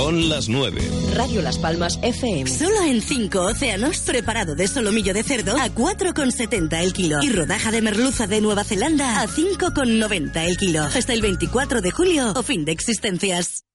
Son las 9. Radio Las Palmas FM. Solo en 5 océanos, preparado de solomillo de cerdo a 4,70 el kilo. Y rodaja de merluza de Nueva Zelanda a 5,90 el kilo. Hasta el 24 de julio o fin de existencias.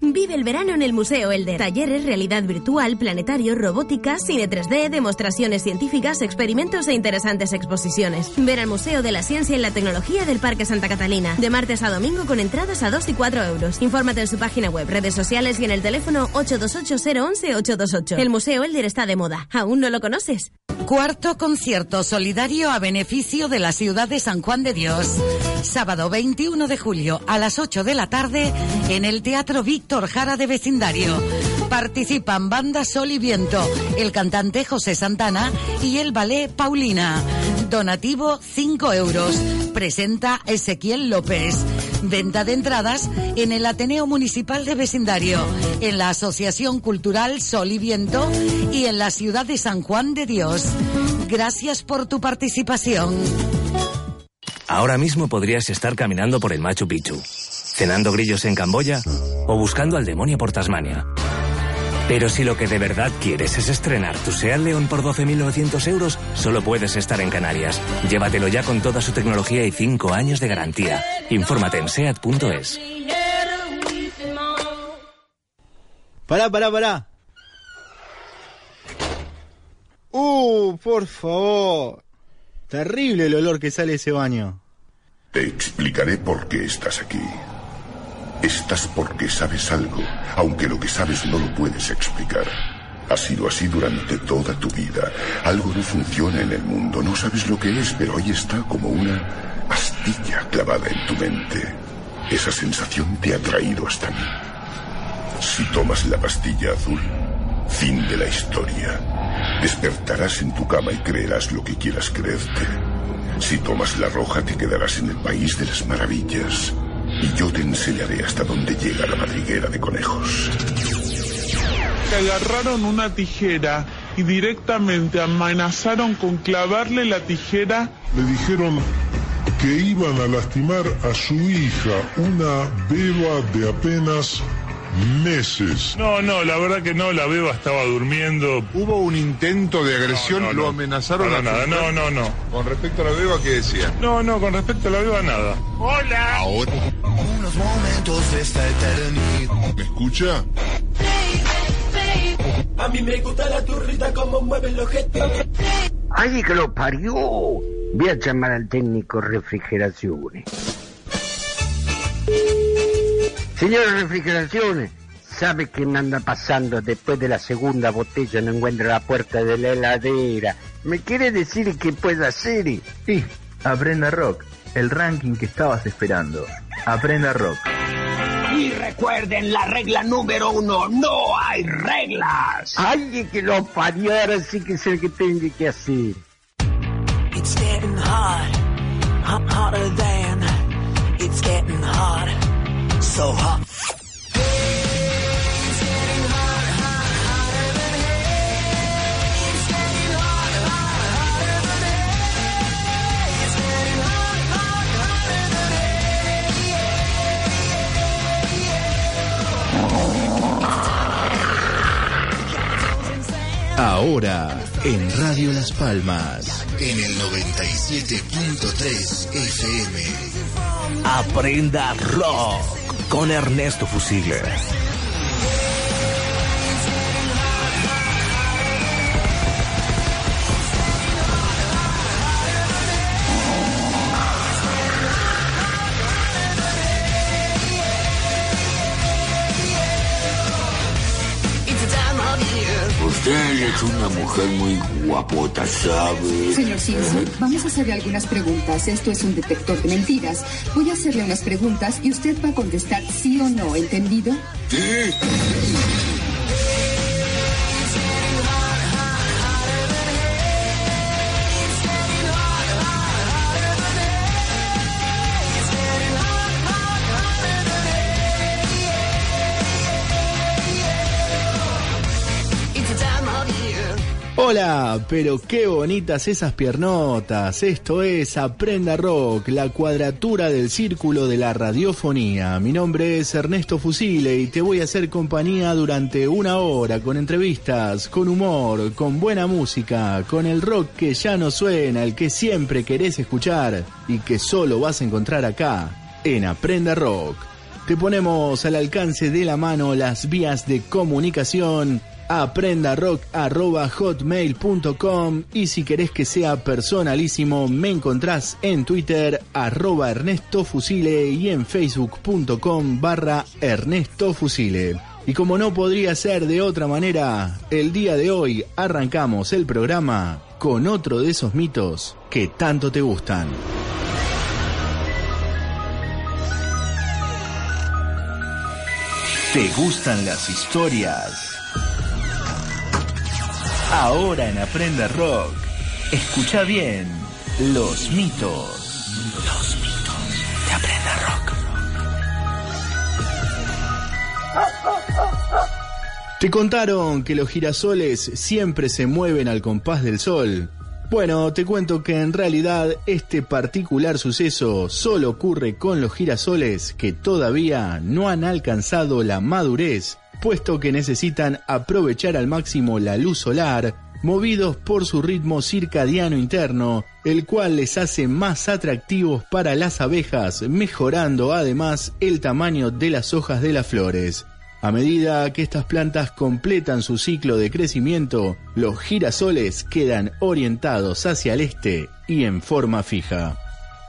Vive el verano en el Museo Elder. Talleres, realidad virtual, planetario, robótica, cine 3D, demostraciones científicas, experimentos e interesantes exposiciones. Ver al Museo de la Ciencia y la Tecnología del Parque Santa Catalina. De martes a domingo con entradas a 2 y 4 euros. Infórmate en su página web, redes sociales y en el teléfono 828-011-828. El Museo Elder está de moda. ¿Aún no lo conoces? Cuarto concierto solidario a beneficio de la ciudad de San Juan de Dios. Sábado 21 de julio a las 8 de la tarde en el Teatro Víctor Jara de Vecindario. Participan Banda Sol y Viento, el cantante José Santana y el ballet Paulina. Donativo 5 euros. Presenta Ezequiel López. Venta de entradas en el Ateneo Municipal de Vecindario, en la Asociación Cultural Sol y Viento y en la ciudad de San Juan de Dios. Gracias por tu participación. Ahora mismo podrías estar caminando por el Machu Picchu, cenando grillos en Camboya o buscando al demonio por Tasmania. Pero si lo que de verdad quieres es estrenar tu Seat León por 12.900 euros, solo puedes estar en Canarias. Llévatelo ya con toda su tecnología y 5 años de garantía. Infórmate en seat.es. Pará, pará, pará. Uh, por favor. Terrible el olor que sale de ese baño. Te explicaré por qué estás aquí. Estás porque sabes algo, aunque lo que sabes no lo puedes explicar. Ha sido así durante toda tu vida. Algo no funciona en el mundo, no sabes lo que es, pero ahí está como una astilla clavada en tu mente. Esa sensación te ha traído hasta mí. Si tomas la pastilla azul, fin de la historia. Despertarás en tu cama y creerás lo que quieras creerte. Si tomas la roja, te quedarás en el país de las maravillas. Y yo te enseñaré hasta dónde llega la madriguera de conejos. agarraron una tijera y directamente amenazaron con clavarle la tijera. Le dijeron que iban a lastimar a su hija, una beba de apenas meses. No, no, la verdad que no, la beba estaba durmiendo. Hubo un intento de agresión, No, no, lo no. amenazaron Para a nada, no, no, no. Con respecto a la beba, ¿qué decía? No, no, con respecto a la beba, nada. Hola. Ahora. Unos momentos de esta eternidad. ¿Me escucha? A mí me gusta la turrita como mueve el objeto. ¡Ay, que lo parió! Voy a llamar al técnico refrigeraciones. Señor refrigeraciones, ¿sabe qué me anda pasando después de la segunda botella? No encuentro la puerta de la heladera. ¿Me quiere decir qué puedo hacer? Sí, aprenda rock, el ranking que estabas esperando. Aprenda rock. Y recuerden la regla número uno, no hay reglas. ¡Ay, que lo parió! Ahora sí que es el que tengo que hacer. It's getting hot, hot, hotter than. It's getting hot, so hot. Ahora, en Radio Las Palmas, en el 97.3 FM. Aprenda rock con Ernesto Fusiles. es una mujer muy guapota, ¿sabe? Señor Simpson, vamos a hacerle algunas preguntas. Esto es un detector de mentiras. Voy a hacerle unas preguntas y usted va a contestar sí o no, ¿entendido? Sí. Hola, pero qué bonitas esas piernotas. Esto es Aprenda Rock, la cuadratura del círculo de la radiofonía. Mi nombre es Ernesto Fusile y te voy a hacer compañía durante una hora con entrevistas, con humor, con buena música, con el rock que ya no suena, el que siempre querés escuchar y que solo vas a encontrar acá, en Aprenda Rock. Te ponemos al alcance de la mano las vías de comunicación aprendarock.hotmail.com y si querés que sea personalísimo me encontrás en Twitter arroba Ernesto Fusile y en facebook.com barra Ernesto Fusile. Y como no podría ser de otra manera, el día de hoy arrancamos el programa con otro de esos mitos que tanto te gustan. ¿Te gustan las historias? Ahora en Aprenda Rock, escucha bien los mitos. Los mitos de Aprenda Rock. ¿Te contaron que los girasoles siempre se mueven al compás del sol? Bueno, te cuento que en realidad este particular suceso solo ocurre con los girasoles que todavía no han alcanzado la madurez puesto que necesitan aprovechar al máximo la luz solar, movidos por su ritmo circadiano interno, el cual les hace más atractivos para las abejas, mejorando además el tamaño de las hojas de las flores. A medida que estas plantas completan su ciclo de crecimiento, los girasoles quedan orientados hacia el este y en forma fija.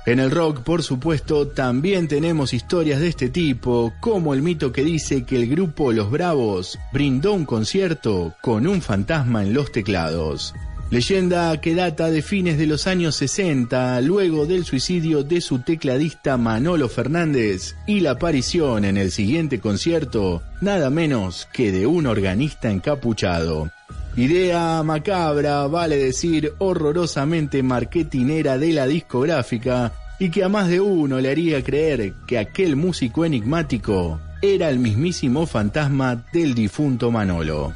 En el rock, por supuesto, también tenemos historias de este tipo, como el mito que dice que el grupo Los Bravos brindó un concierto con un fantasma en los teclados. Leyenda que data de fines de los años 60, luego del suicidio de su tecladista Manolo Fernández y la aparición en el siguiente concierto, nada menos que de un organista encapuchado. Idea macabra, vale decir horrorosamente marketinera de la discográfica y que a más de uno le haría creer que aquel músico enigmático era el mismísimo fantasma del difunto Manolo.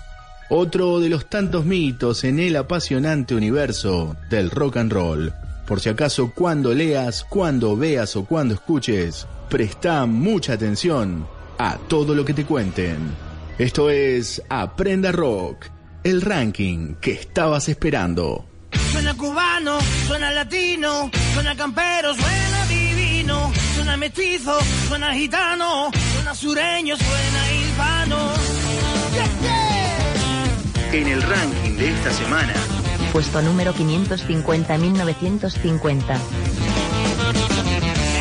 Otro de los tantos mitos en el apasionante universo del rock and roll. Por si acaso cuando leas, cuando veas o cuando escuches, presta mucha atención a todo lo que te cuenten. Esto es Aprenda Rock el ranking que estabas esperando. Suena cubano, suena latino, suena campero, suena divino, suena mestizo, suena gitano, suena sureño, suena hispano. En el ranking de esta semana, Puesto número 550.950.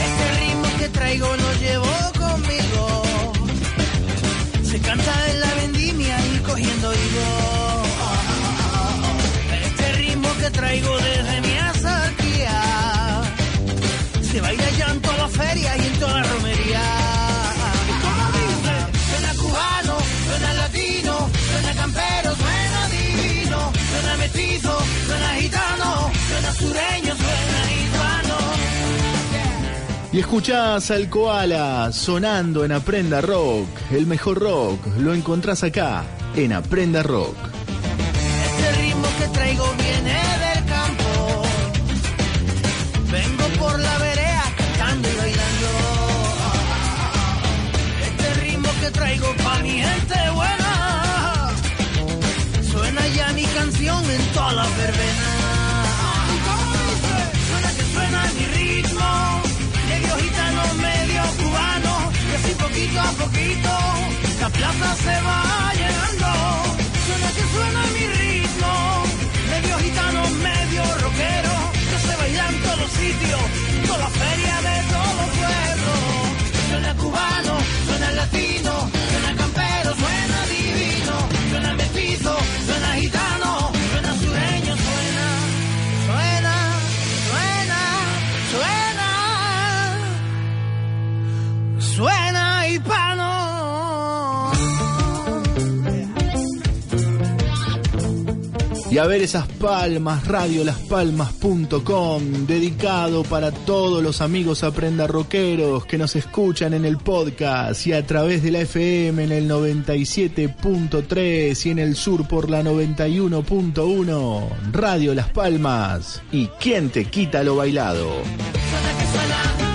Este ritmo que traigo lo Y escuchás al koala sonando en Aprenda Rock. El mejor rock lo encontrás acá, en Aprenda Rock. Se va A ver esas palmas, radiolaspalmas.com, dedicado para todos los amigos aprenda rockeros que nos escuchan en el podcast y a través de la FM en el 97.3 y en el sur por la 91.1, Radio Las Palmas. ¿Y quién te quita lo bailado? Porque es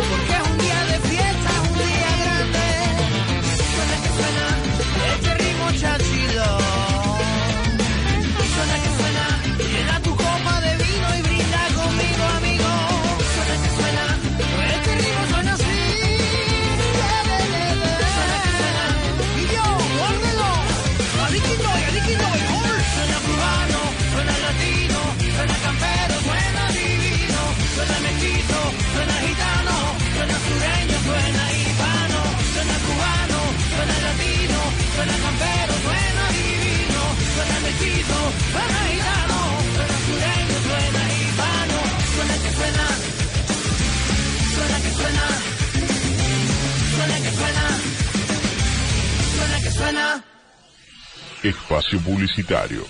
Espacio publicitario.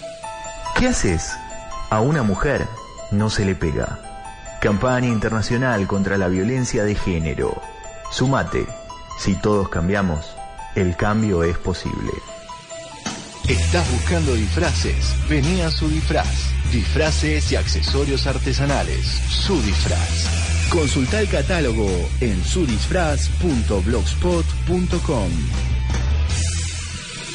¿Qué haces? A una mujer no se le pega. Campaña internacional contra la violencia de género. Sumate. Si todos cambiamos, el cambio es posible. ¿Estás buscando disfraces? Vení a su disfraz. Disfraces y accesorios artesanales. Su disfraz. Consulta el catálogo en sudisfraz.blogspot.com.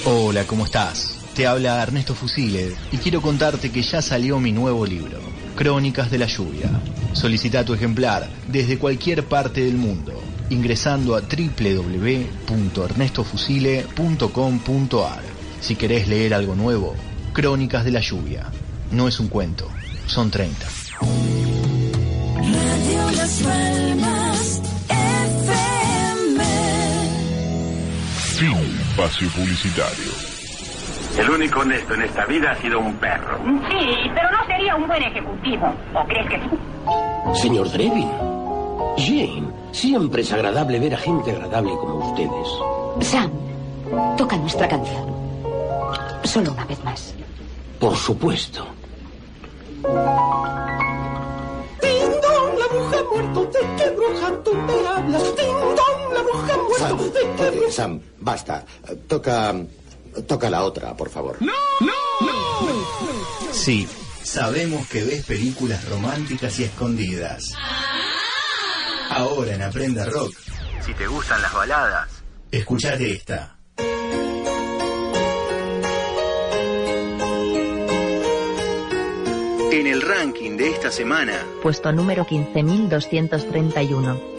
Hola, ¿cómo estás? Te habla Ernesto Fusile y quiero contarte que ya salió mi nuevo libro, Crónicas de la Lluvia. Solicita tu ejemplar desde cualquier parte del mundo ingresando a www.ernestofusile.com.ar. Si querés leer algo nuevo, Crónicas de la Lluvia. No es un cuento, son 30. Radio Las Palmas Espacio publicitario. El único honesto en esta vida ha sido un perro. Sí, pero no sería un buen ejecutivo. ¿O crees que sí? Señor Drevin. Jane, siempre es agradable ver a gente agradable como ustedes. Sam, toca nuestra canción. Solo una vez más. Por supuesto. Ding dong, la bruja ha muerto. ¿De qué bruja tú me hablas? Ding dong, la bruja ha muerto. Sam, ¿De qué bruja? Sam, basta. Toca. Toca la otra, por favor. ¡No! ¡No! Sí, sabemos que ves películas románticas y escondidas. Ahora en Aprenda Rock, Si te gustan las baladas. escuchate esta. En el ranking de esta semana, Puesto número 15.231.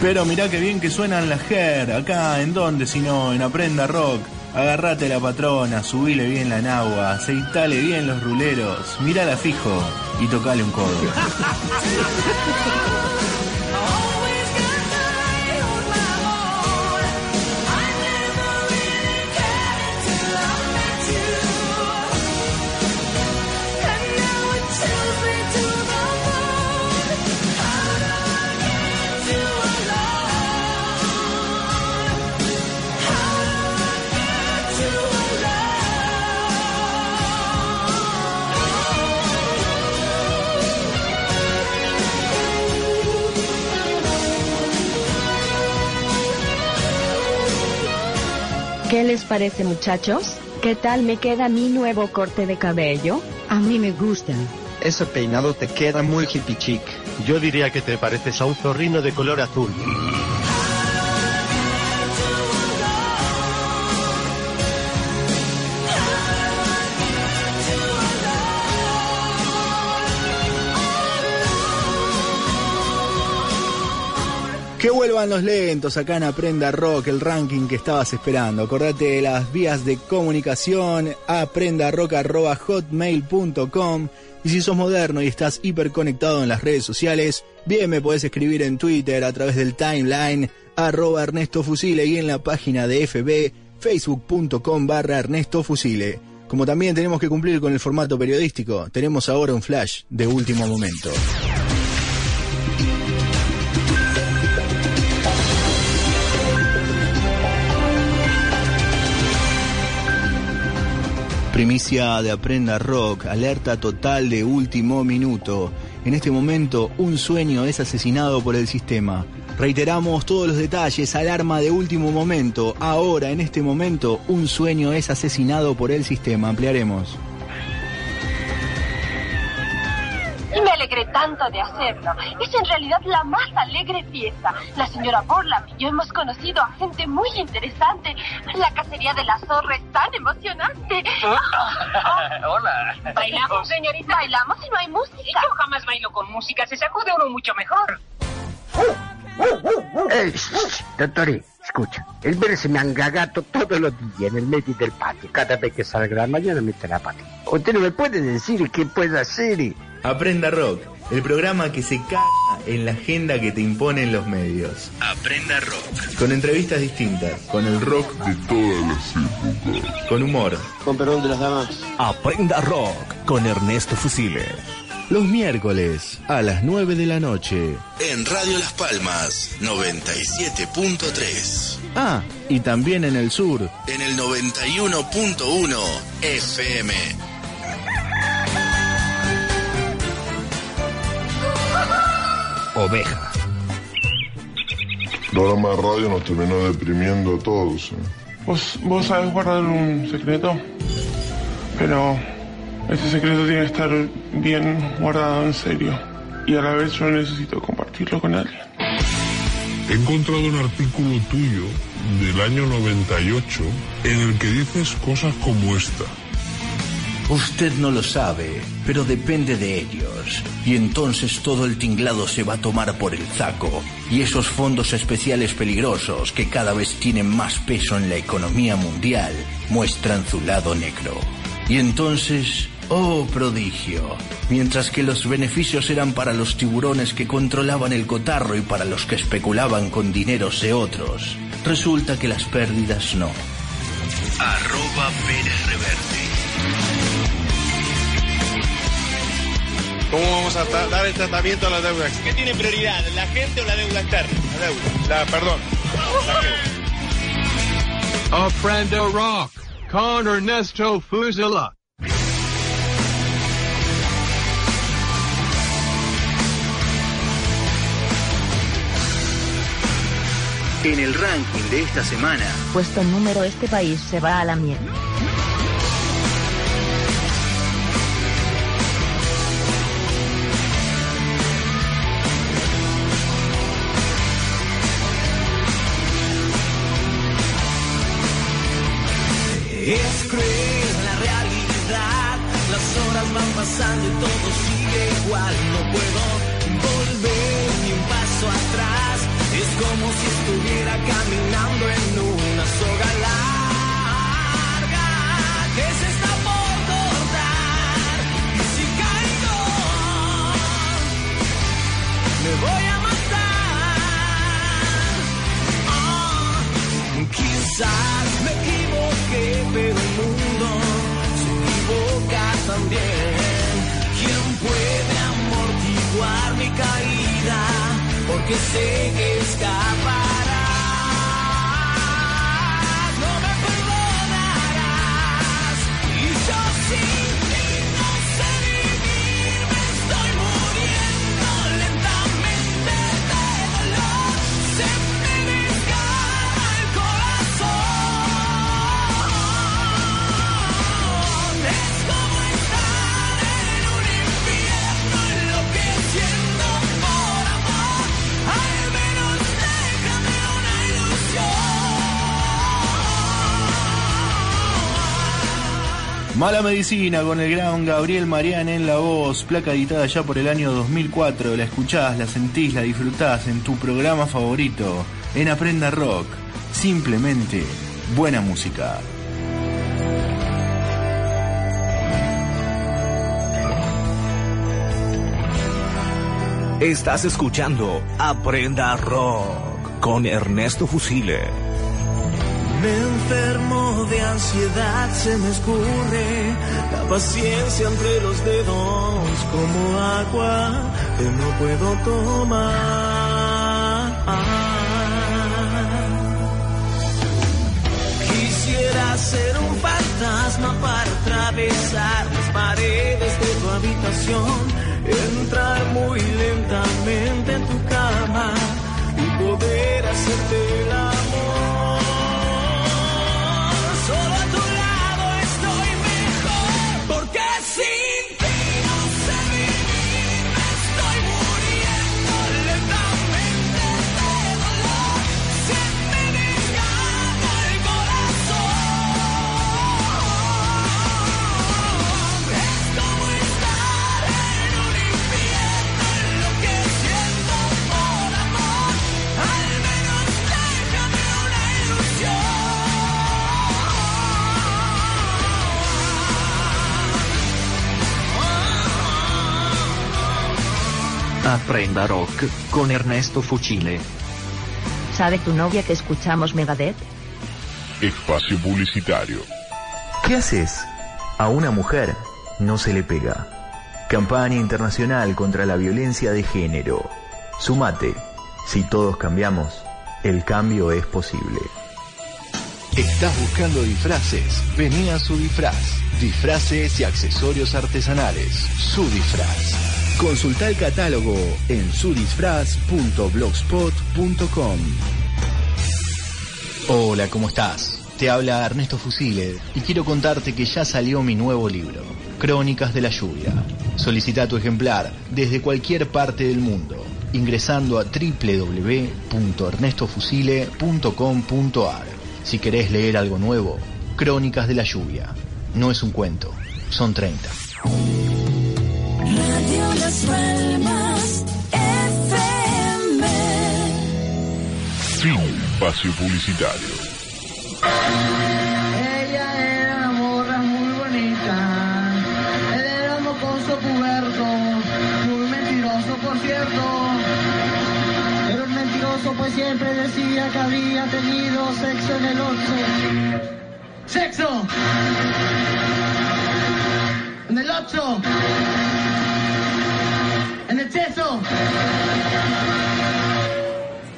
Pero mirá qué bien que suenan las Her, acá en donde, sino en Aprenda Rock. Agarrate la patrona, subile bien la nagua, aceitale bien los ruleros, mirala fijo y tocale un codo. ¿Qué les parece muchachos? ¿Qué tal me queda mi nuevo corte de cabello? A mí me gusta. Ese peinado te queda muy hippie chic. Yo diría que te pareces a un zorrino de color azul. Que vuelvan los lentos acá en Aprenda Rock, el ranking que estabas esperando. Acordate de las vías de comunicación, aprendarock.hotmail.com. Y si sos moderno y estás hiperconectado en las redes sociales, bien me podés escribir en Twitter a través del timeline, arroba Ernesto Fusile y en la página de FB, facebook.com barra Ernesto Fusile. Como también tenemos que cumplir con el formato periodístico, tenemos ahora un flash de último momento. Primicia de Aprenda Rock, alerta total de último minuto. En este momento, un sueño es asesinado por el sistema. Reiteramos todos los detalles, alarma de último momento. Ahora, en este momento, un sueño es asesinado por el sistema. Ampliaremos. Tanto de hacerlo. Es en realidad la más alegre fiesta. La señora Borlam y yo hemos conocido a gente muy interesante. La cacería de la zorra es tan emocionante. Hola. ¿Bailamos, señorita? Bailamos y no hay música. Yo jamás bailo con música. Se sacude uno mucho mejor. Eh, doctor, escucha. El ver se me angagato todos los días en el medio del patio. Cada vez que salga la mañana me la pata. ¿Usted no me puede decir qué puede hacer? Aprenda Rock, el programa que se caga en la agenda que te imponen los medios. Aprenda Rock. Con entrevistas distintas, con el rock de todas las épocas. con humor. Con perdón de las damas. Aprenda Rock con Ernesto Fusile. Los miércoles a las 9 de la noche. En Radio Las Palmas 97.3. Ah, y también en el sur. En el 91.1 FM. Oveja. El programa de radio nos terminó deprimiendo a todos. ¿eh? ¿Vos, vos sabés guardar un secreto, pero ese secreto tiene que estar bien guardado en serio. Y a la vez yo necesito compartirlo con alguien. He encontrado un artículo tuyo del año 98 en el que dices cosas como esta. Usted no lo sabe, pero depende de ellos. Y entonces todo el tinglado se va a tomar por el saco. Y esos fondos especiales peligrosos que cada vez tienen más peso en la economía mundial muestran su lado negro. Y entonces, oh prodigio, mientras que los beneficios eran para los tiburones que controlaban el cotarro y para los que especulaban con dineros de otros, resulta que las pérdidas no. Arroba. ¿Cómo vamos a dar el tratamiento a la deuda? ¿Qué tiene prioridad, la gente o la deuda externa? La deuda. La, perdón. Aprenda Rock con Ernesto Fusila. En el ranking de esta semana, Puesto número este país se va a la mierda. Es cruel la realidad, las horas van pasando y todo sigue igual. No puedo volver ni un paso atrás, es como si estuviera caminando en una soga larga que se está por cortar. Y si caigo, me voy a matar. Oh, quizás me también. ¿Quién puede amortiguar mi caída? Porque sé que es capaz. Mala Medicina con el gran Gabriel Marián en la voz, placa editada ya por el año 2004. La escuchás, la sentís, la disfrutás en tu programa favorito, en Aprenda Rock. Simplemente buena música. Estás escuchando Aprenda Rock con Ernesto Fusile. Me enfermo de ansiedad, se me escurre la paciencia entre los dedos como agua que no puedo tomar. Quisiera ser un fantasma para atravesar las paredes de tu habitación, entrar muy lentamente en tu cama y poder hacerte el Aprenda Rock con Ernesto Fuchile. ¿Sabe tu novia que escuchamos Megadeth? Espacio publicitario. ¿Qué haces? A una mujer no se le pega. Campaña internacional contra la violencia de género. Sumate. Si todos cambiamos, el cambio es posible. ¿Estás buscando disfraces? Vení a su disfraz. Disfraces y accesorios artesanales. Su disfraz. Consulta el catálogo en sudisfraz.blogspot.com. Hola, ¿cómo estás? Te habla Ernesto Fusile y quiero contarte que ya salió mi nuevo libro, Crónicas de la Lluvia. Solicita tu ejemplar desde cualquier parte del mundo ingresando a www.ernestofusile.com.ar. Si querés leer algo nuevo, Crónicas de la Lluvia. No es un cuento, son 30. Las Palmas FM. Fin espacio publicitario. Ella era una morra muy bonita. Él era un mocoso puberto. Muy mentiroso, por cierto. Pero el mentiroso pues siempre decía que había tenido sexo en el 8. ¡Sexo! En el 8. En el seso.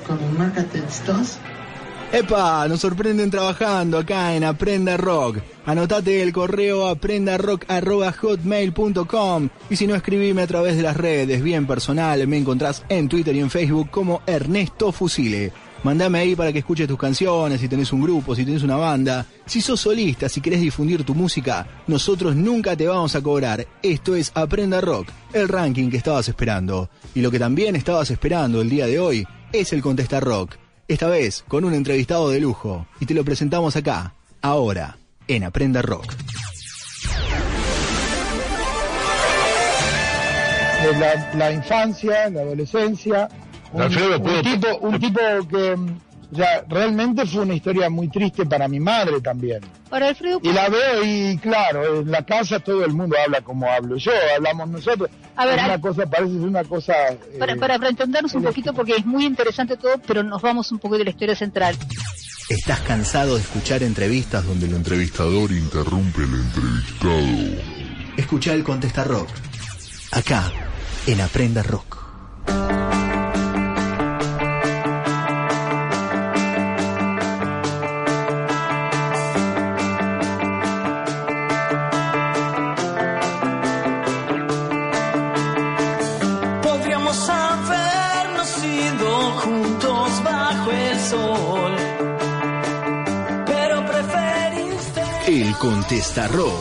Con marca textos. ¡Epa! Nos sorprenden trabajando acá en Aprenda Rock. Anotate el correo aprendarock.hotmail.com y si no, escribime a través de las redes, bien personal, me encontrás en Twitter y en Facebook como Ernesto Fusile. Mandame ahí para que escuches tus canciones, si tenés un grupo, si tenés una banda. Si sos solista, si querés difundir tu música, nosotros nunca te vamos a cobrar. Esto es Aprenda Rock, el ranking que estabas esperando. Y lo que también estabas esperando el día de hoy es el Contesta Rock. Esta vez con un entrevistado de lujo. Y te lo presentamos acá, ahora, en Aprenda Rock. la, la infancia, la adolescencia. Un, Alfredo, un ¿puedo- tipo, un tipo que ya, realmente fue una historia muy triste para mi madre también. Para Alfredo, Y la veo y claro, en la casa todo el mundo habla como hablo yo, hablamos nosotros. A ver, Es una Al- cosa, parece ser una cosa... eh, para, para, para entendernos un poquito, porque es muy interesante todo, pero nos vamos un poco de la historia central. ¿Estás cansado de escuchar entrevistas donde el entrevistador interrumpe al entrevistado? Escucha el Contesta Rock. Acá, en Aprenda Rock. Contesta Rock.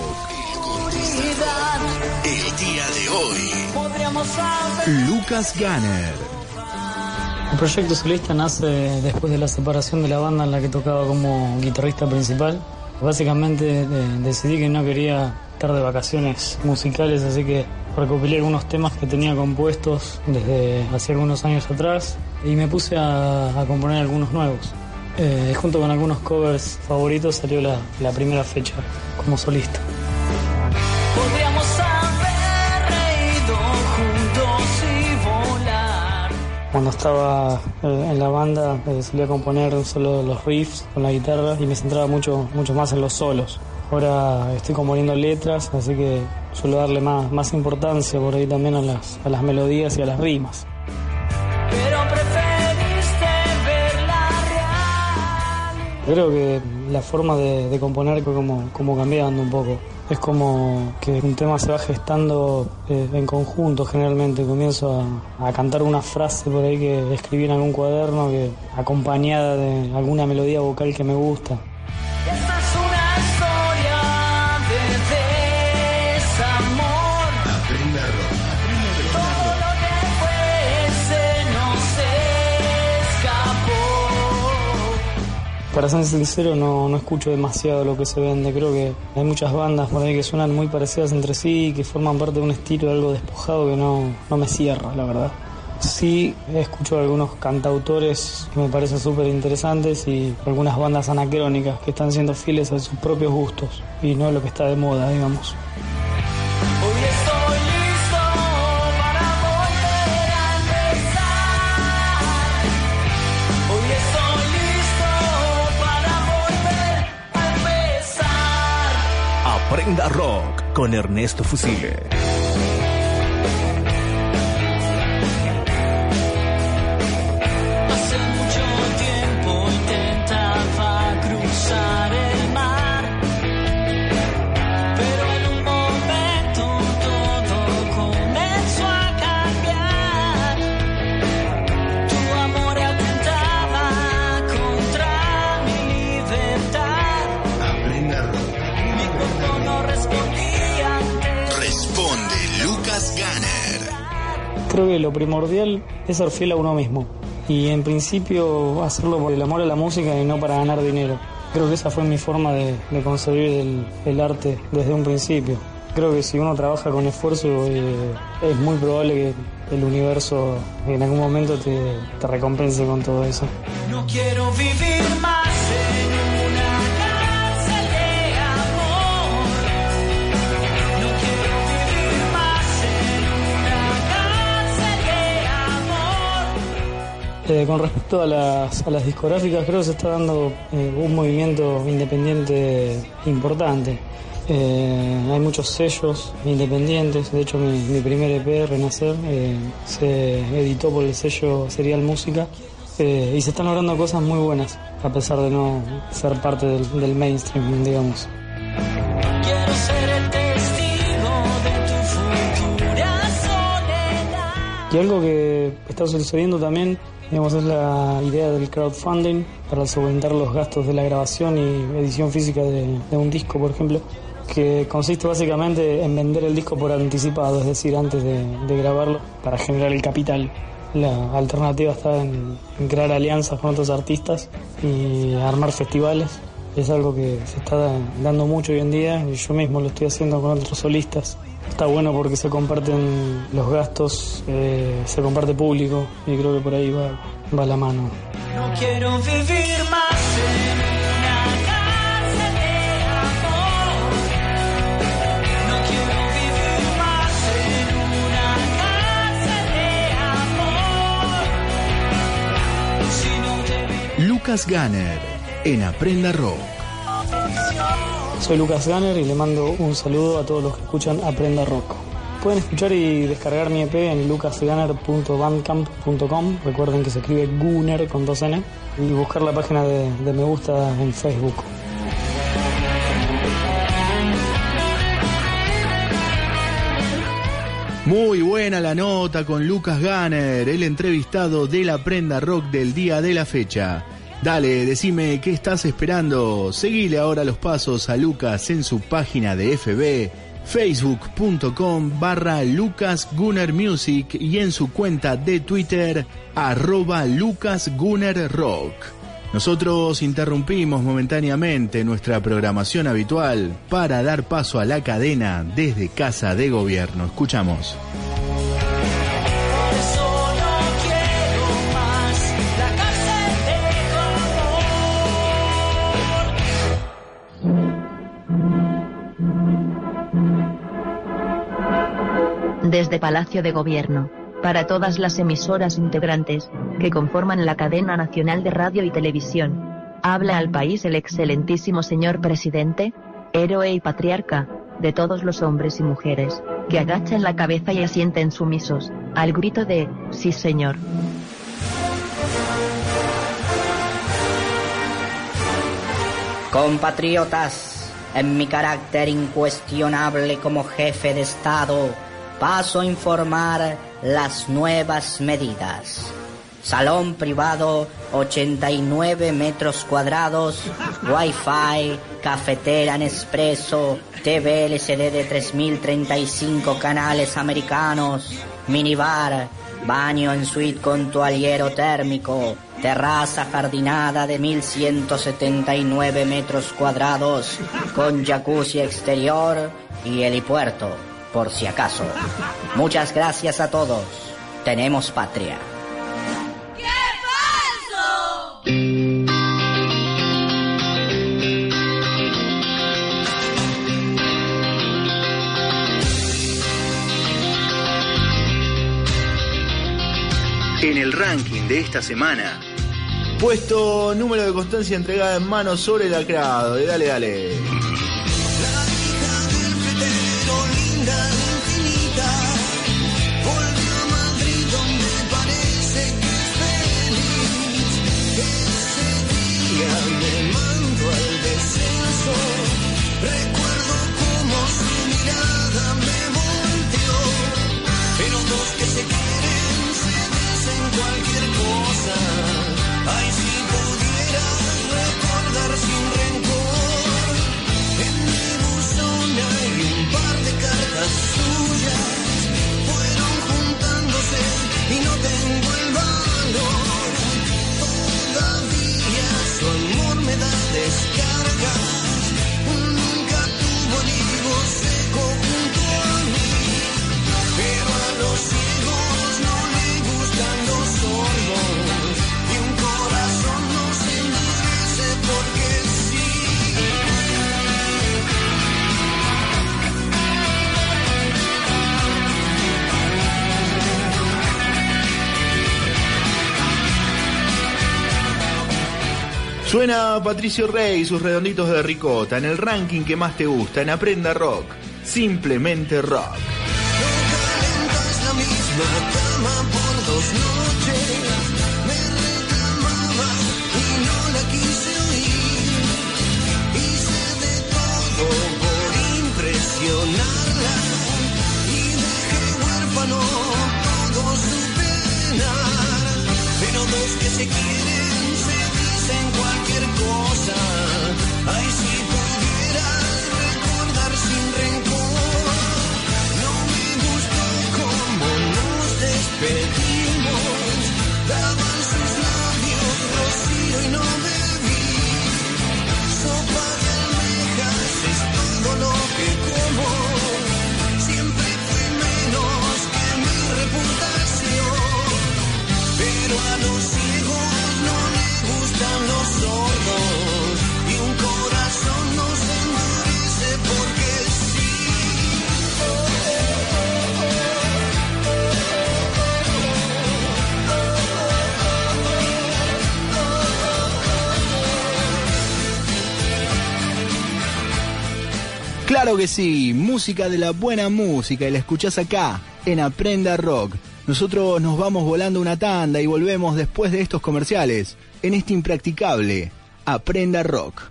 El día de hoy. Lucas Ganner. El proyecto solista nace después de la separación de la banda en la que tocaba como guitarrista principal. Básicamente eh, decidí que no quería estar de vacaciones musicales, así que recopilé algunos temas que tenía compuestos desde hace algunos años atrás y me puse a, a componer algunos nuevos. Eh, junto con algunos covers favoritos salió la, la primera fecha como solista. Cuando estaba eh, en la banda eh, solía componer solo los riffs con la guitarra y me centraba mucho, mucho más en los solos. Ahora estoy componiendo letras, así que suelo darle más, más importancia por ahí también a las, a las melodías y a las rimas. Creo que la forma de, componer como, como cambiando un poco. Es como que un tema se va gestando eh, en conjunto generalmente. Comienzo a, a cantar una frase por ahí que escribí en algún cuaderno que acompañada de alguna melodía vocal que me gusta. Para ser sincero, no, no escucho demasiado lo que se vende. Creo que hay muchas bandas por ahí que suenan muy parecidas entre sí y que forman parte de un estilo algo despojado que no, no me cierra, la verdad. Sí, escucho algunos cantautores que me parecen súper interesantes y algunas bandas anacrónicas que están siendo fieles a sus propios gustos y no a lo que está de moda, digamos. Rock con Ernesto Fusile. Creo que lo primordial es ser fiel a uno mismo y en principio hacerlo por el amor a la música y no para ganar dinero. Creo que esa fue mi forma de, de concebir el, el arte desde un principio. Creo que si uno trabaja con esfuerzo eh, es muy probable que el universo en algún momento te, te recompense con todo eso. Eh, con respecto a las, a las discográficas, creo que se está dando eh, un movimiento independiente importante. Eh, hay muchos sellos independientes, de hecho mi, mi primer EP, Renacer, eh, se editó por el sello Serial Música y se están logrando cosas muy buenas, a pesar de no ser parte del, del mainstream, digamos. Quiero ser el testigo de tu futura soledad. Y algo que está sucediendo también, digamos, es la idea del crowdfunding para solventar los gastos de la grabación y edición física de, de un disco, por ejemplo, que consiste básicamente en vender el disco por anticipado, es decir, antes de, grabarlo, para generar el capital. La alternativa está en crear alianzas con otros artistas y armar festivales. Es algo que se está dando mucho hoy en día y yo mismo lo estoy haciendo con otros solistas. Está bueno porque se comparten los gastos, eh, se comparte público y creo que por ahí va, va la mano. No quiero vivir más en una cárcel de amor. No quiero vivir más en una cárcel de amor. Si no te Lucas Ganner en Aprenda Rock. Soy Lucas Ganner y le mando un saludo a todos los que escuchan Aprenda Rock. Pueden escuchar y descargar mi EP en lucasganner.bandcamp.com. Recuerden que se escribe Gunner con dos N. Y buscar la página de, de me gusta en Facebook. Muy buena la nota con Lucas Ganner, el entrevistado de la prenda rock del día de la fecha. Dale, decime qué estás esperando. Seguile ahora los pasos a Lucas en su página de FB, facebook.com barra Lucas Gunner Music y en su cuenta de Twitter, arroba Lucas Gunner Rock. Nosotros interrumpimos momentáneamente nuestra programación habitual para dar paso a la cadena desde Casa de Gobierno. Escuchamos. Desde Palacio de Gobierno, para todas las emisoras integrantes, que conforman la cadena nacional de radio y televisión. Habla al país el excelentísimo señor presidente, héroe y patriarca, de todos los hombres y mujeres, que agachan la cabeza y asienten sumisos, al grito de, sí señor. Compatriotas, en mi carácter incuestionable como jefe de Estado, paso a informar las nuevas medidas. Salón privado 89 metros cuadrados, Wi-Fi, cafetera Nespresso, TV LCD de 3035 canales americanos, minibar, baño en suite con toallero térmico, terraza jardinada de 1179 metros cuadrados, con jacuzzi exterior y helipuerto, por si acaso. Muchas gracias a todos. Tenemos patria. En el ranking de esta semana, puesto número de constancia entregada en mano sobre el lacrado. Dale, dale. Suena Patricio Rey y sus redonditos de ricota en el ranking que más te gusta, en Aprenda Rock. Simplemente rock. Cosa. Claro que sí, música de la buena música y la escuchás acá, en Aprenda Rock. Nosotros nos vamos volando una tanda y volvemos después de estos comerciales, en este impracticable Aprenda Rock.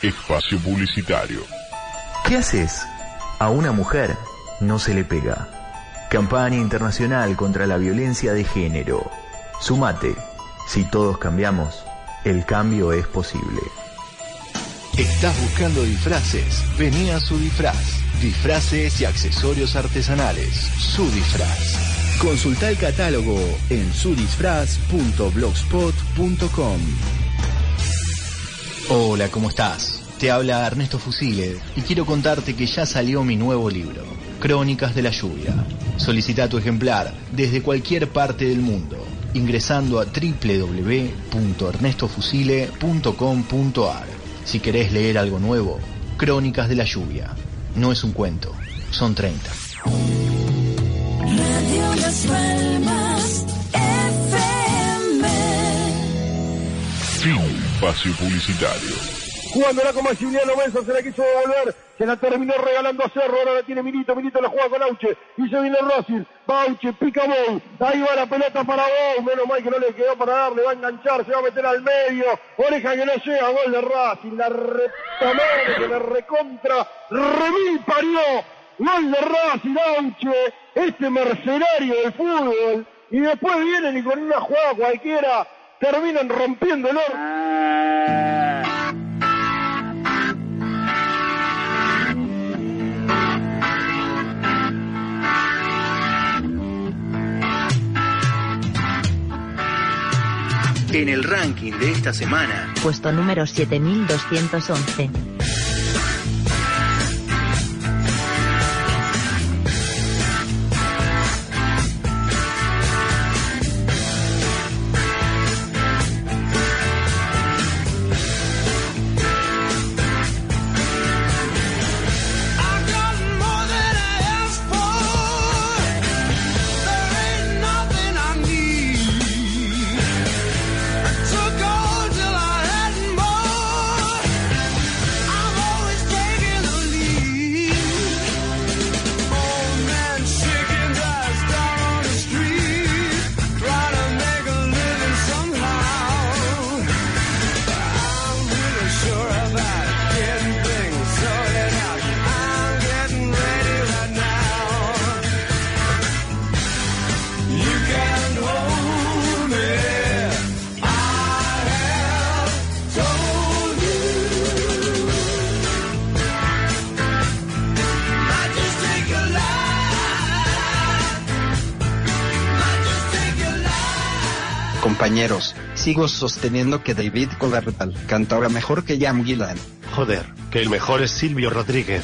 Espacio publicitario. ¿Qué haces? A una mujer no se le pega. Campaña internacional contra la violencia de género. Sumate. Si todos cambiamos, el cambio es posible. ¿Estás buscando disfraces? Vení a su disfraz. Disfraces y accesorios artesanales. Su disfraz. Consulta el catálogo en sudisfraz.blogspot.com. Hola, ¿cómo estás? Te habla Ernesto Fusile y quiero contarte que ya salió mi nuevo libro, Crónicas de la Lluvia. Solicita tu ejemplar desde cualquier parte del mundo ingresando a www.ernestofusile.com.ar. Si querés leer algo nuevo, Crónicas de la Lluvia. No es un cuento, son 30. Radio Las Palmas FM. Fin espacio publicitario. Jugándola con Maximiliano Mensa, se la quiso devolver, se la terminó regalando a Cerro, ahora la tiene Milito, Milito la juega con Auche, y se viene Racing, Bauche, pica Bou, ahí va la pelota para Bou, menos mal que no le quedó para darle, va a enganchar, se va a meter al medio, oreja que no llega, gol de Racing, la que la recontra, remil parió, gol de Racing, Auche, este mercenario del fútbol, y después vienen y con una jugada cualquiera terminan rompiéndolo. En el ranking de esta semana, Puesto número 7211. Compañeros, sigo sosteniendo que David Coverdale canta ahora mejor que Jan Gillan. Joder, que el mejor es Silvio Rodríguez.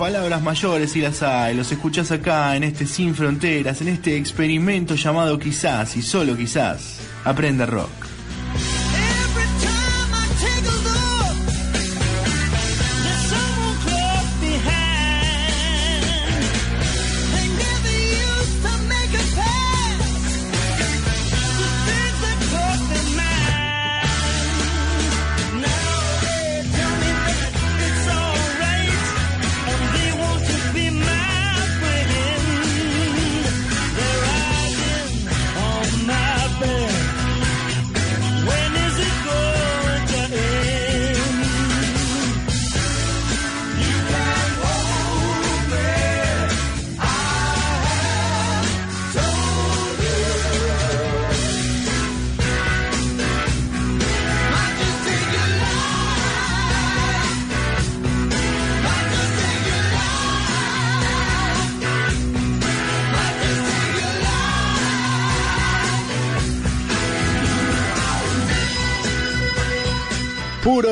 Palabras mayores y las hay. Los escuchás acá en este Sin Fronteras, en este experimento llamado quizás y solo quizás. Aprende rock.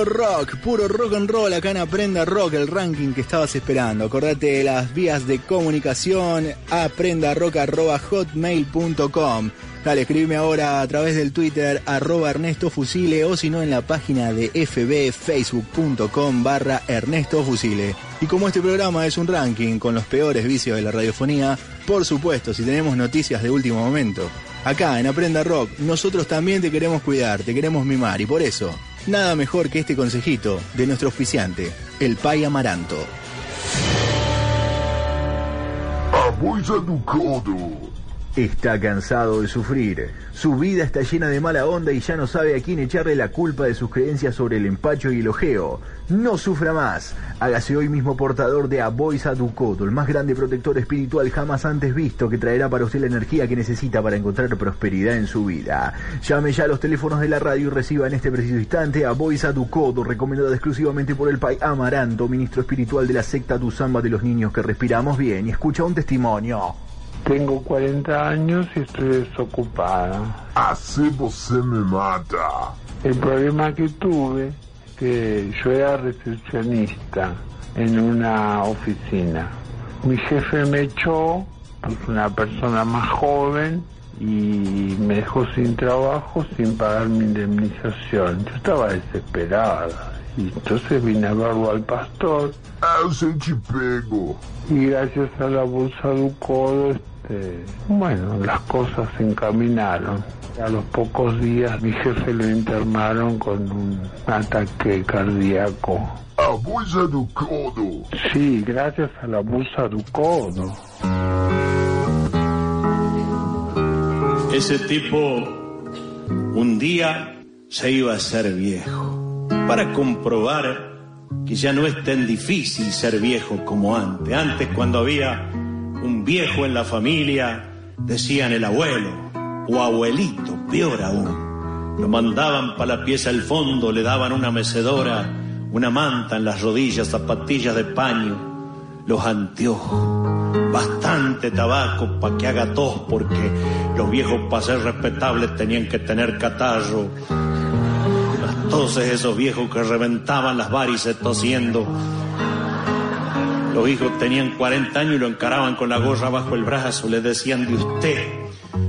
Rock, puro rock and roll acá en Aprenda Rock, el ranking que estabas esperando. Acordate de las vías de comunicación, aprendarock.hotmail.com. Dale, escribime ahora a través del Twitter, arroba Ernesto Fusile, o si no en la página de fbfacebook.com barra Ernesto Fusile. Y como este programa es un ranking con los peores vicios de la radiofonía, por supuesto, si tenemos noticias de último momento, acá en Aprenda Rock, nosotros también te queremos cuidar, te queremos mimar, y por eso, nada mejor que este consejito de nuestro oficiante, el Pai Amaranto. Está cansado de sufrir. Su vida está llena de mala onda y ya no sabe a quién echarle la culpa de sus creencias sobre el empacho y el ojeo. No sufra más. Hágase hoy mismo portador de Aboisa Ducoto, el más grande protector espiritual jamás antes visto que traerá para usted la energía que necesita para encontrar prosperidad en su vida. Llame ya a los teléfonos de la radio y reciba en este preciso instante a Boisa Ducoto, recomendado exclusivamente por el Pai Amaranto, ministro espiritual de la secta Tuzamba de los niños que respiramos bien. Y escucha un testimonio. Tengo 40 años y estoy desocupada. Así se me mata. El problema que tuve que yo era recepcionista en una oficina. Mi jefe me echó, pues una persona más joven, y me dejó sin trabajo, sin pagar mi indemnización. Yo estaba desesperada. Y entonces vine a verlo al pastor. Y gracias a la bolsa de codo, este, bueno, las cosas se encaminaron. A los pocos días mi jefe lo internaron con un ataque cardíaco. A bolsa do codo. Sí, gracias a la bolsa do codo. Ese tipo un día se iba a ser viejo para comprobar que ya no es tan difícil ser viejo como antes. Antes cuando había un viejo en la familia, decían el abuelo o abuelito, peor aún. Lo mandaban para la pieza al fondo, le daban una mecedora, una manta en las rodillas, zapatillas de paño, los anteojos, bastante tabaco para que haga tos, porque los viejos para ser respetables tenían que tener catarro. Toses esos viejos que reventaban las varices tosiendo. Los hijos tenían 40 años y lo encaraban con la gorra bajo el brazo, le decían de usted.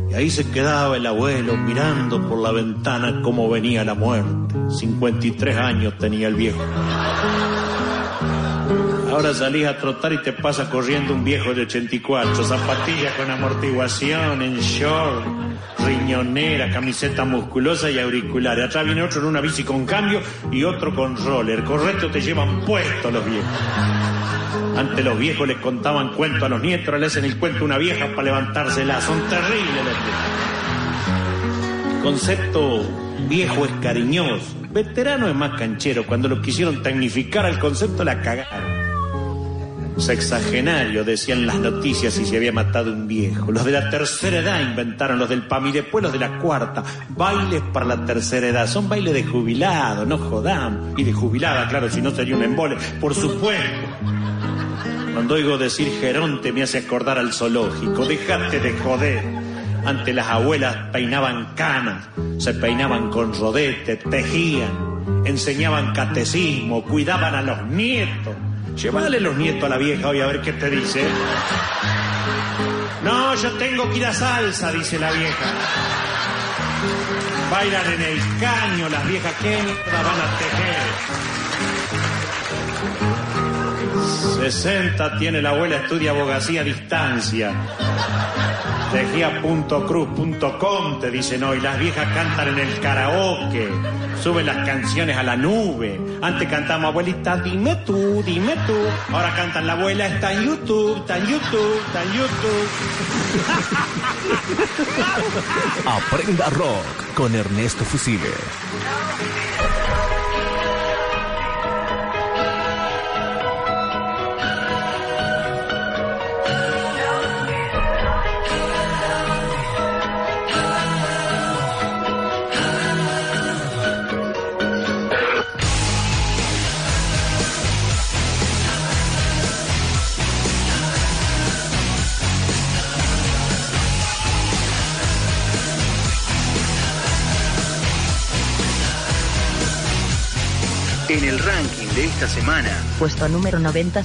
Y ahí se quedaba el abuelo mirando por la ventana cómo venía la muerte. 53 años tenía el viejo. Ahora salís a trotar y te pasa corriendo un viejo de 84, zapatillas con amortiguación, en short, riñonera, camiseta musculosa y auriculares. Atrás viene otro en una bici con cambio y otro con roller. Correcto, te llevan puestos los viejos. Antes los viejos les contaban cuentos a los nietos, le hacen el cuento a una vieja para levantársela. Son terribles los viejos. Concepto viejo es cariñoso. Veterano es más canchero. Cuando lo quisieron tecnificar al concepto la cagaron. Sexagenario, decían las noticias si se había matado un viejo. Los de la tercera edad inventaron los del PAM y después los de la cuarta. Bailes para la tercera edad. Son bailes de jubilado, no jodamos. Y de jubilada, claro, si no sería un embole. Por supuesto. Cuando oigo decir Geronte me hace acordar al zoológico. Dejate de joder. Ante las abuelas peinaban canas, se peinaban con rodete, tejían, enseñaban catecismo, cuidaban a los nietos. Llévale los nietos a la vieja hoy a ver qué te dice. No, yo tengo que ir a salsa, dice la vieja. Bailan en el caño las viejas que van a tejer. 60 tiene la abuela, estudia abogacía a distancia. Tejía.cruz.com te dicen hoy, las viejas cantan en el karaoke, suben las canciones a la nube. Antes cantamos, abuelita, dime tú, dime tú. Ahora cantan, la abuela está en YouTube, está en YouTube, está en YouTube. Aprenda Rock con Ernesto Fusile. En el ranking de esta semana, Puesto número 90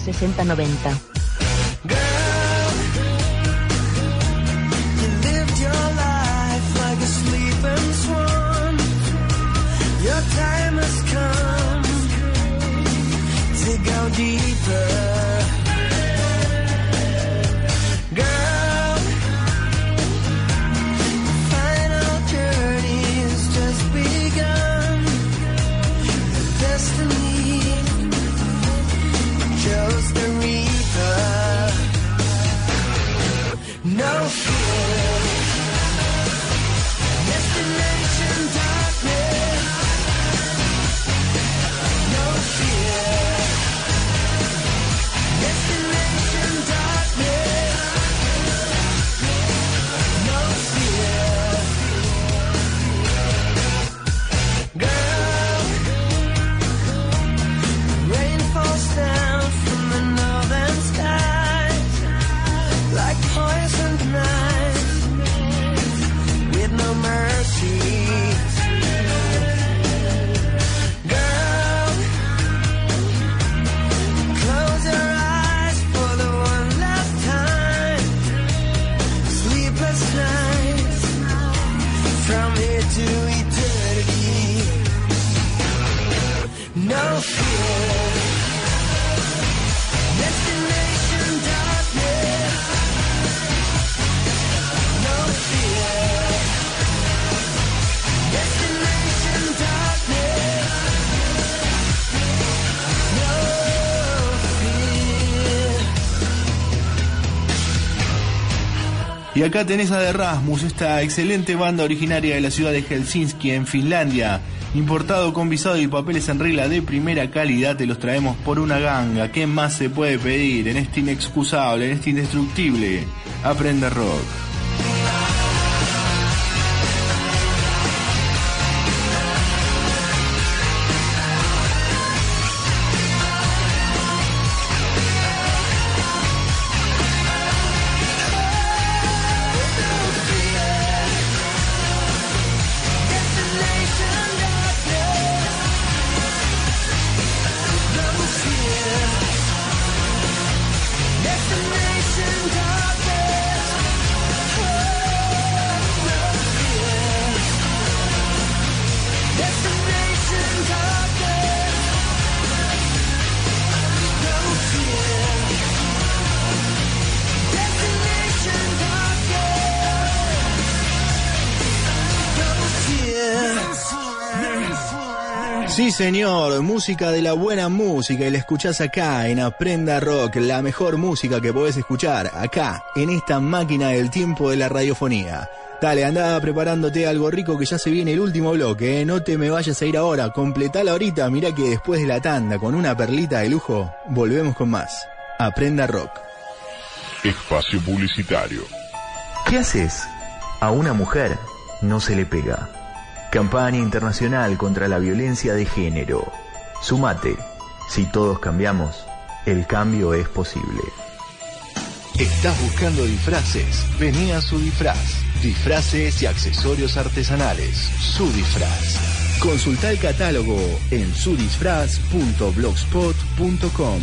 Y acá tenés a The Rasmus, esta excelente banda originaria de la ciudad de Helsinki, en Finlandia. Importado con visado y papeles en regla de primera calidad, te los traemos por una ganga. ¿Qué más se puede pedir en este inexcusable, en este indestructible? Aprende rock. Señor, música de la buena música y la escuchás acá en Aprenda Rock, la mejor música que podés escuchar acá, en esta máquina del tiempo de la radiofonía. Dale, anda preparándote algo rico que ya se viene el último bloque, ¿eh? no te me vayas a ir ahora, completala ahorita, mira que después de la tanda con una perlita de lujo, volvemos con más. Aprenda Rock. Espacio publicitario. ¿Qué haces? A una mujer no se le pega. Campaña internacional contra la violencia de género. Sumate. Si todos cambiamos, el cambio es posible. ¿Estás buscando disfraces? Vení a su disfraz. Disfraces y accesorios artesanales. Su disfraz. Consulta el catálogo en sudisfraz.blogspot.com.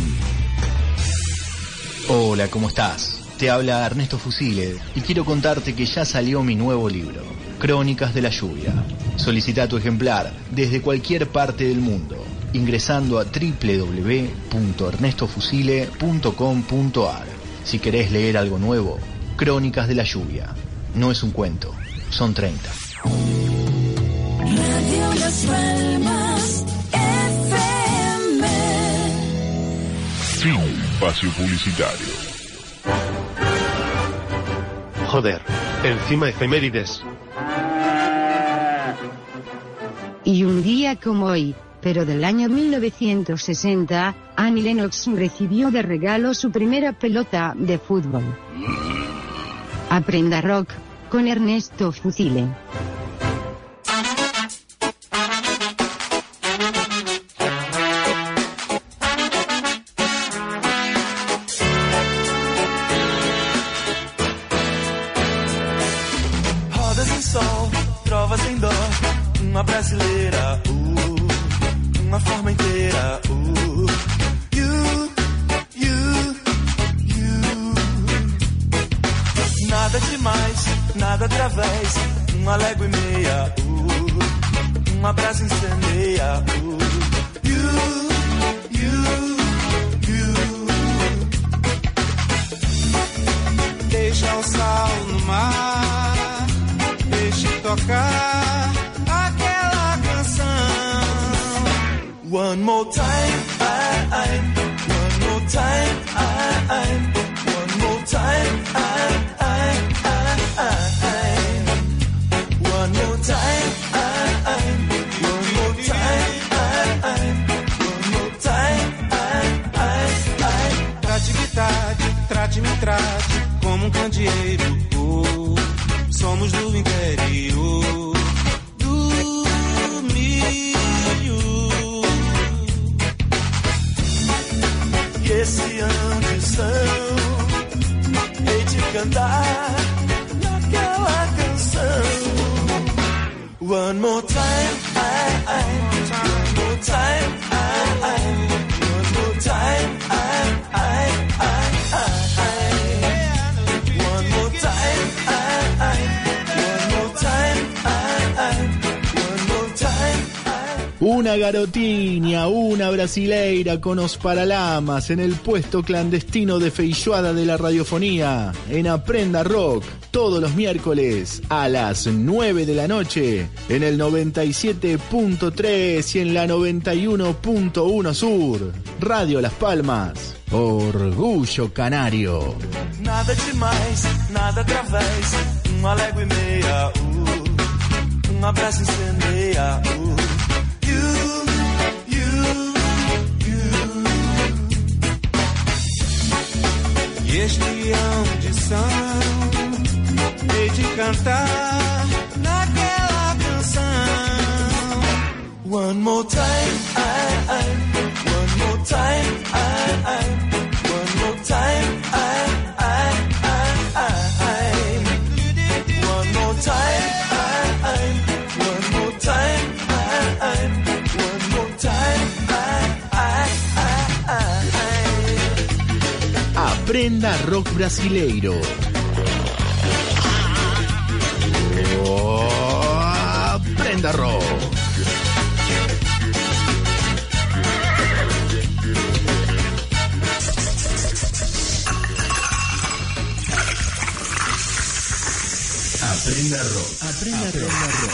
Hola, ¿cómo estás? Te habla Ernesto Fusile y quiero contarte que ya salió mi nuevo libro, Crónicas de la Lluvia. Solicita tu ejemplar desde cualquier parte del mundo ingresando a www.ernestofusile.com.ar. Si querés leer algo nuevo, Crónicas de la Lluvia. No es un cuento, son 30. Radio Las Palmas FM. Fin espacio publicitario. Joder, encima efemérides. Y un día como hoy, pero del año 1960, Annie Lennox recibió de regalo su primera pelota de fútbol. Aprenda rock, con Ernesto Fusile. I. Una brasileira con os paralamas en el puesto clandestino de feijoada de la radiofonía, en Aprenda Rock, todos los miércoles a las 9 de la noche, en el 97.3 y en la 91.1 Sur, Radio Las Palmas, Orgullo Canario. Nada demais, nada através, uma légua e meia. Uh, um incendeia. Uh, este ambição, hei de cantar naquela canção. One more time, I, I, one more time, I, I, one more time, Aprenda rock brasileiro. Oh, Aprenda rock. Aprenda rock. Aprenda rock.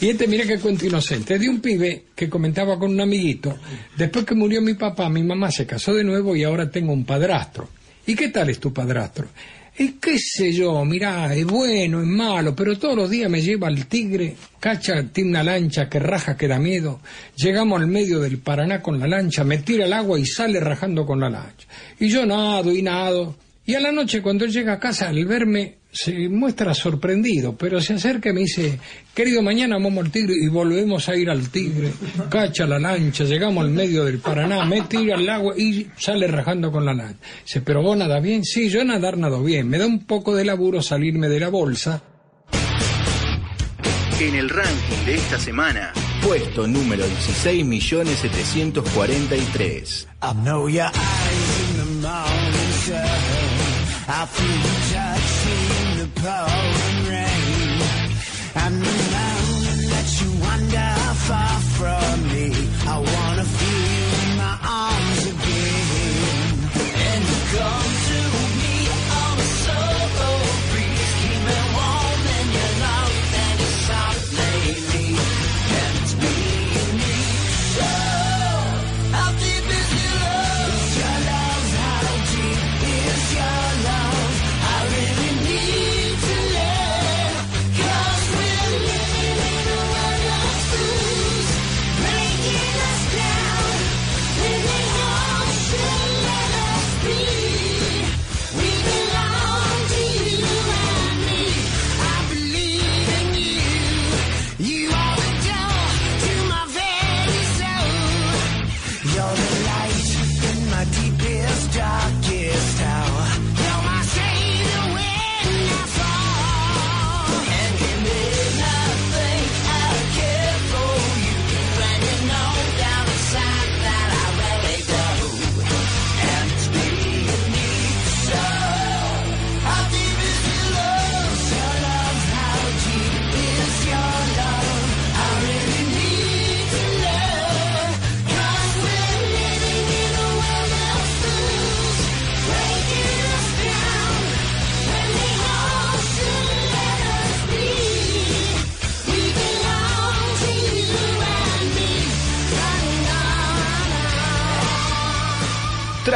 Y este, mira qué cuento inocente. Es de un pibe que comentaba con un amiguito. Después que murió mi papá, mi mamá se casó de nuevo y ahora tengo un padrastro. ¿Y qué tal es tu padrastro? Y qué sé yo, mirá, es bueno, es malo, pero todos los días me lleva al tigre, cacha, tiene una lancha que raja, que da miedo. Llegamos al medio del Paraná con la lancha, me tira al agua y sale rajando con la lancha. Y yo nado y nado. Y a la noche cuando él llega a casa, al verme, se muestra sorprendido, pero se acerca y me dice, querido, mañana vamos al tigre y volvemos a ir al tigre. Cacha la lancha, llegamos al medio del Paraná, me tira al agua y sale rajando con la lancha. Dice, pero vos nada bien. Sí, yo nadar nado bien. Me da un poco de laburo salirme de la bolsa. En el ranking de esta semana, puesto número 16.743. power.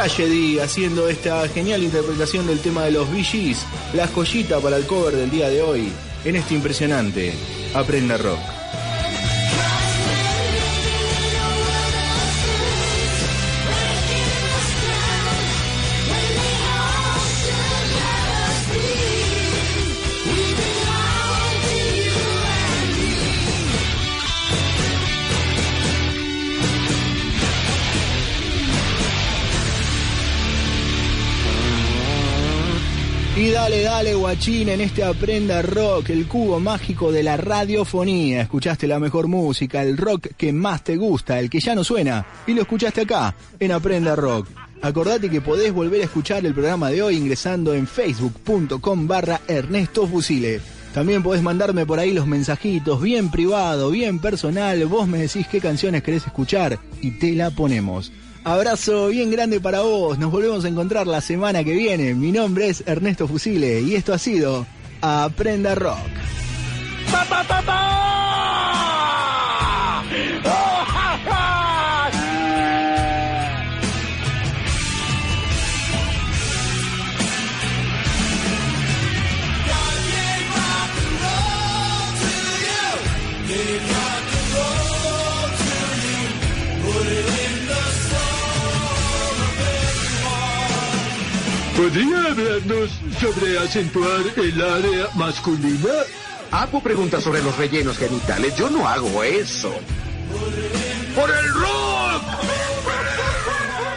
Tragedy haciendo esta genial interpretación del tema de los VGs, la joyita para el cover del día de hoy, en este impresionante Aprenda Rock. Dale, dale, guachín, en este Aprenda Rock, el cubo mágico de la radiofonía. Escuchaste la mejor música, el rock que más te gusta, el que ya no suena, y lo escuchaste acá, en Aprenda Rock. Acordate que podés volver a escuchar el programa de hoy ingresando en facebook.com barra Ernesto Fusile. También podés mandarme por ahí los mensajitos, bien privado, bien personal, vos me decís qué canciones querés escuchar y te la ponemos. Abrazo bien grande para vos. Nos volvemos a encontrar la semana que viene. Mi nombre es Ernesto Fusile y esto ha sido Aprenda Rock. ¡Pa, pa, pa! ¿Podría hablarnos sobre acentuar el área masculina? Hago preguntas sobre los rellenos genitales. Yo no hago eso. ¡Por el rock!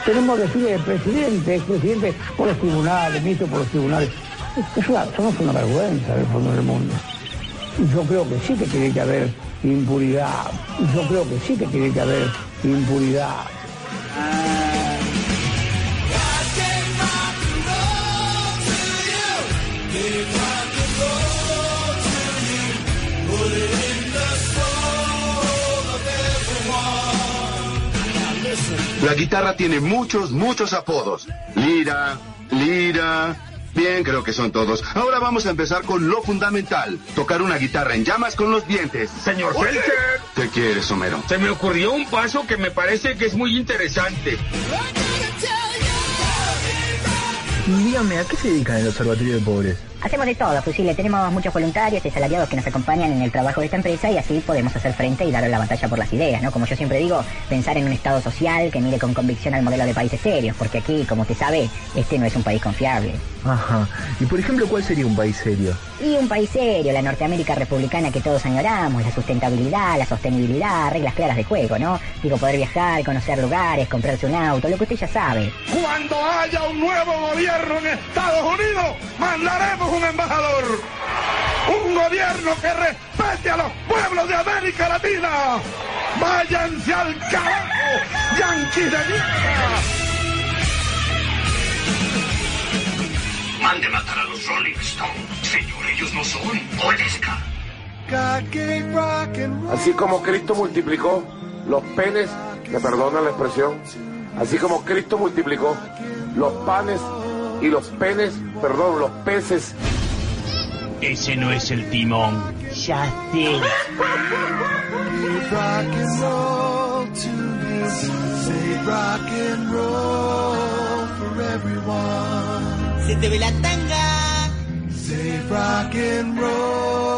Tenemos que decir el presidente, es presidente por los tribunales, ministro por los tribunales. Es una, somos una vergüenza del fondo del mundo. Yo creo que sí que tiene que haber impunidad. Yo creo que sí que tiene que haber impunidad. La guitarra tiene muchos, muchos apodos. Lira, lira. Bien, creo que son todos. Ahora vamos a empezar con lo fundamental. Tocar una guitarra en llamas con los dientes. Señor Felker. ¿Qué quieres, Homero? Se me ocurrió un paso que me parece que es muy interesante. Dígame, ¿a qué se dedican el Observatorio de Pobres? Hacemos de todo, Fusile. Tenemos muchos voluntarios y asalariados que nos acompañan en el trabajo de esta empresa y así podemos hacer frente y darle la batalla por las ideas, ¿no? Como yo siempre digo, pensar en un Estado social que mire con convicción al modelo de países serios, porque aquí, como usted sabe, este no es un país confiable. Ajá. Y por ejemplo, ¿cuál sería un país serio? Y un país serio, la Norteamérica republicana que todos añoramos, la sustentabilidad, la sostenibilidad, reglas claras de juego, ¿no? Digo, poder viajar, conocer lugares, comprarse un auto, lo que usted ya sabe. Cuando haya un nuevo gobierno en Estados Unidos, mandaremos un embajador. Un gobierno que respete a los pueblos de América Latina. Váyanse al carajo, yanquis de mierda. Mande matar a los Rolling Stones. Señor, ellos no son Oreska. Así como Cristo multiplicó los penes, me perdona la expresión, así como Cristo multiplicó los panes y los penes, perdón, los peces. Ese no es el timón. Ya sé. rock and roll to me. Say rock and roll for everyone. Se te ve la tanga. Say rock and roll.